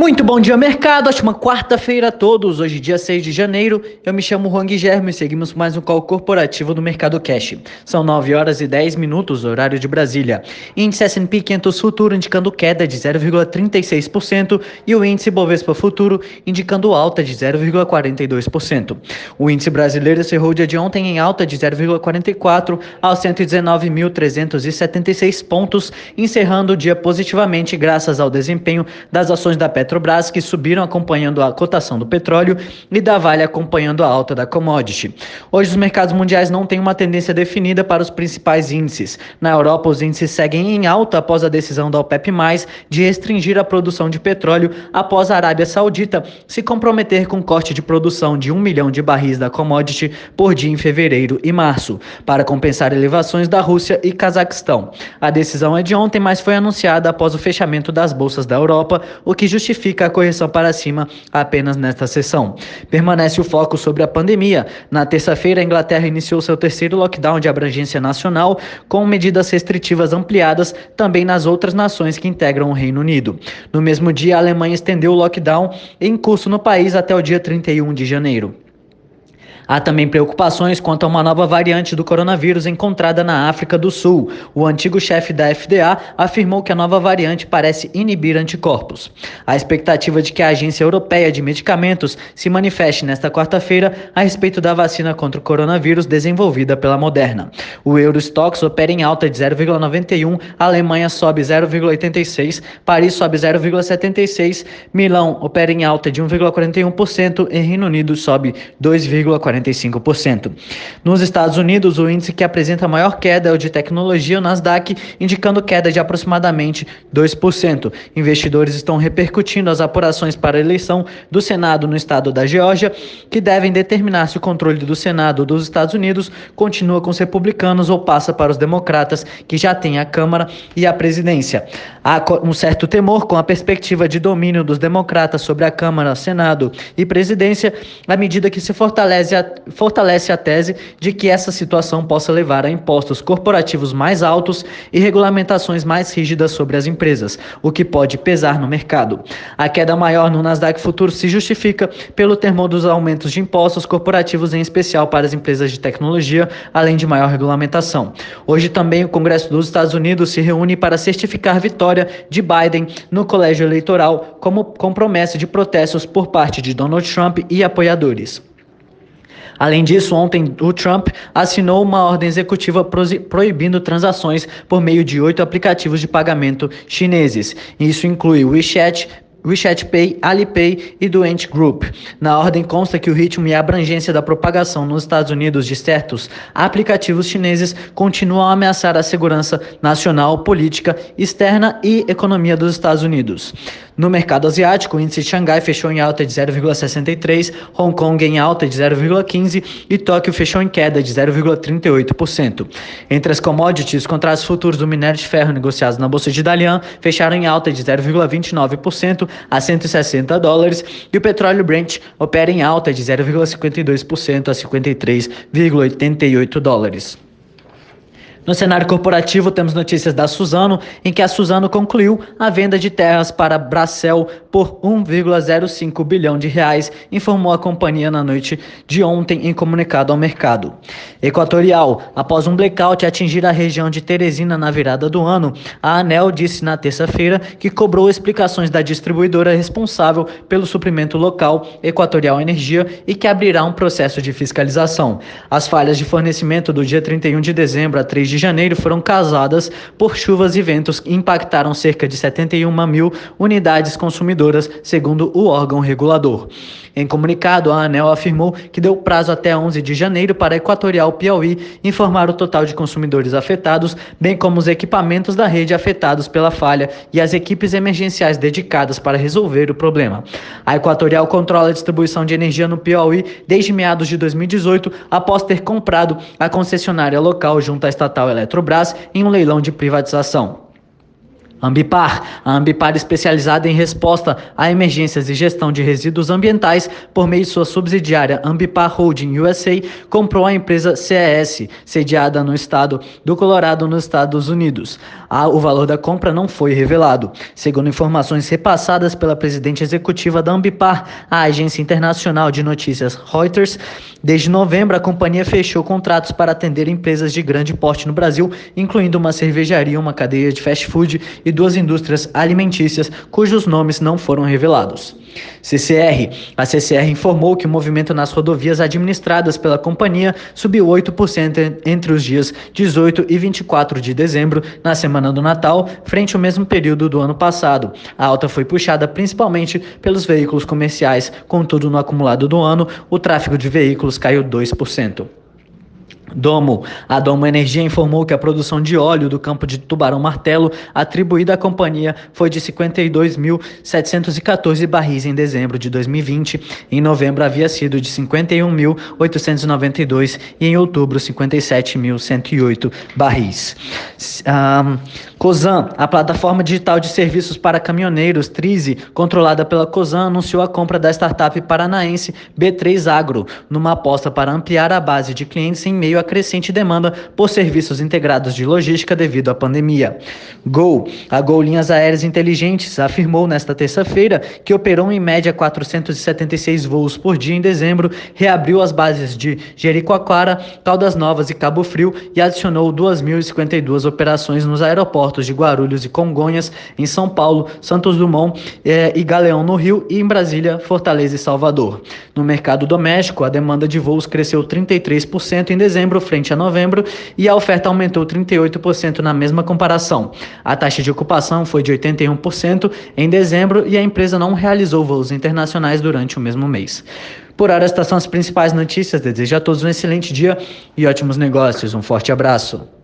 Muito bom dia, mercado. Ótima quarta-feira a todos. Hoje, dia 6 de janeiro. Eu me chamo Juan Guilherme e seguimos mais um call corporativo do Mercado Cash. São 9 horas e 10 minutos, horário de Brasília. Índice S&P 500 Futuro indicando queda de 0,36% e o índice Bovespa Futuro indicando alta de 0,42%. O índice brasileiro encerrou o dia de ontem em alta de 0,44 aos 119.376 pontos, encerrando o dia positivamente graças ao desempenho das ações da Petro Petrobras, que subiram acompanhando a cotação do petróleo, e da Vale acompanhando a alta da commodity. Hoje, os mercados mundiais não têm uma tendência definida para os principais índices. Na Europa, os índices seguem em alta após a decisão da OPEP, de restringir a produção de petróleo após a Arábia Saudita se comprometer com corte de produção de um milhão de barris da commodity por dia em fevereiro e março, para compensar elevações da Rússia e Cazaquistão. A decisão é de ontem, mas foi anunciada após o fechamento das bolsas da Europa, o que justifica justifica a correção para cima apenas nesta sessão. Permanece o foco sobre a pandemia. Na terça-feira, a Inglaterra iniciou seu terceiro lockdown de abrangência nacional, com medidas restritivas ampliadas também nas outras nações que integram o Reino Unido. No mesmo dia, a Alemanha estendeu o lockdown em curso no país até o dia 31 de janeiro. Há também preocupações quanto a uma nova variante do coronavírus encontrada na África do Sul. O antigo chefe da FDA afirmou que a nova variante parece inibir anticorpos. A expectativa de que a Agência Europeia de Medicamentos se manifeste nesta quarta-feira a respeito da vacina contra o coronavírus desenvolvida pela Moderna. O Eurostox opera em alta de 0,91, a Alemanha sobe 0,86, Paris sobe 0,76, Milão opera em alta de 1,41% e Reino Unido sobe 2,40. 45%. Nos Estados Unidos, o índice que apresenta maior queda é o de tecnologia, o Nasdaq, indicando queda de aproximadamente 2%. Investidores estão repercutindo as apurações para a eleição do Senado no estado da Geórgia, que devem determinar se o controle do Senado dos Estados Unidos continua com os republicanos ou passa para os democratas, que já têm a Câmara e a presidência. Há um certo temor com a perspectiva de domínio dos democratas sobre a Câmara, Senado e presidência, à medida que se fortalece a, fortalece a tese de que essa situação possa levar a impostos corporativos mais altos e regulamentações mais rígidas sobre as empresas, o que pode pesar no mercado. A queda maior no Nasdaq Futuro se justifica pelo temor dos aumentos de impostos corporativos, em especial para as empresas de tecnologia, além de maior regulamentação. Hoje também o Congresso dos Estados Unidos se reúne para certificar vitória vitória de Biden no colégio eleitoral como com promessa de protestos por parte de Donald Trump e apoiadores. Além disso, ontem o Trump assinou uma ordem executiva proibindo transações por meio de oito aplicativos de pagamento chineses. Isso inclui WeChat, WeChat Pay, Alipay e do Ant Group. Na ordem consta que o ritmo e a abrangência da propagação nos Estados Unidos de certos aplicativos chineses continuam a ameaçar a segurança nacional, política, externa e economia dos Estados Unidos. No mercado asiático, o índice de Xangai fechou em alta de 0,63, Hong Kong em alta de 0,15 e Tóquio fechou em queda de 0,38%. Entre as commodities, os contratos futuros do minério de ferro negociados na bolsa de Dalian fecharam em alta de 0,29% a 160 dólares e o petróleo Brent opera em alta de 0,52% a 53,88 dólares. No cenário corporativo, temos notícias da Suzano, em que a Suzano concluiu a venda de terras para Bracel por 1,05 bilhão de reais, informou a companhia na noite de ontem em comunicado ao mercado. Equatorial, após um blackout atingir a região de Teresina na virada do ano, a ANEL disse na terça-feira que cobrou explicações da distribuidora responsável pelo suprimento local, Equatorial Energia, e que abrirá um processo de fiscalização. As falhas de fornecimento do dia 31 de dezembro a 3 de janeiro foram causadas por chuvas e ventos que impactaram cerca de 71 mil unidades consumidoras, segundo o órgão regulador. Em comunicado, a ANEL afirmou que deu prazo até 11 de janeiro para a Equatorial Piauí informar o total de consumidores afetados, bem como os equipamentos da rede afetados pela falha e as equipes emergenciais dedicadas para resolver o problema. A Equatorial controla a distribuição de energia no Piauí desde meados de 2018, após ter comprado a concessionária local junto à estatal estatal Eletrobras em um leilão de privatização. Ambipar. A Ambipar, especializada em resposta a emergências e gestão de resíduos ambientais, por meio de sua subsidiária Ambipar Holding USA, comprou a empresa CES, sediada no estado do Colorado, nos Estados Unidos. o valor da compra não foi revelado. Segundo informações repassadas pela presidente executiva da Ambipar, a agência internacional de notícias Reuters, desde novembro a companhia fechou contratos para atender empresas de grande porte no Brasil, incluindo uma cervejaria, uma cadeia de fast food e e duas indústrias alimentícias cujos nomes não foram revelados. CCR. A CCR informou que o movimento nas rodovias administradas pela companhia subiu 8% entre os dias 18 e 24 de dezembro, na semana do Natal, frente ao mesmo período do ano passado. A alta foi puxada principalmente pelos veículos comerciais, contudo, no acumulado do ano, o tráfego de veículos caiu 2%. Domo. A Domo Energia informou que a produção de óleo do campo de Tubarão Martelo, atribuída à companhia, foi de 52.714 barris em dezembro de 2020. Em novembro havia sido de 51.892 e em outubro 57.108 barris. Um, Cosan, a plataforma digital de serviços para caminhoneiros Trize, controlada pela Cosan, anunciou a compra da startup paranaense B3 Agro, numa aposta para ampliar a base de clientes em meio à crescente demanda por serviços integrados de logística devido à pandemia. Gol, a Gol Linhas Aéreas Inteligentes, afirmou nesta terça-feira que operou em média 476 voos por dia em dezembro, reabriu as bases de Jericoacoara, Caldas Novas e Cabo Frio e adicionou 2.052 operações nos aeroportos portos de Guarulhos e Congonhas, em São Paulo, Santos Dumont eh, e Galeão no Rio e em Brasília, Fortaleza e Salvador. No mercado doméstico, a demanda de voos cresceu 33% em dezembro frente a novembro e a oferta aumentou 38% na mesma comparação. A taxa de ocupação foi de 81% em dezembro e a empresa não realizou voos internacionais durante o mesmo mês. Por hora, estas são as principais notícias. Desejo a todos um excelente dia e ótimos negócios. Um forte abraço.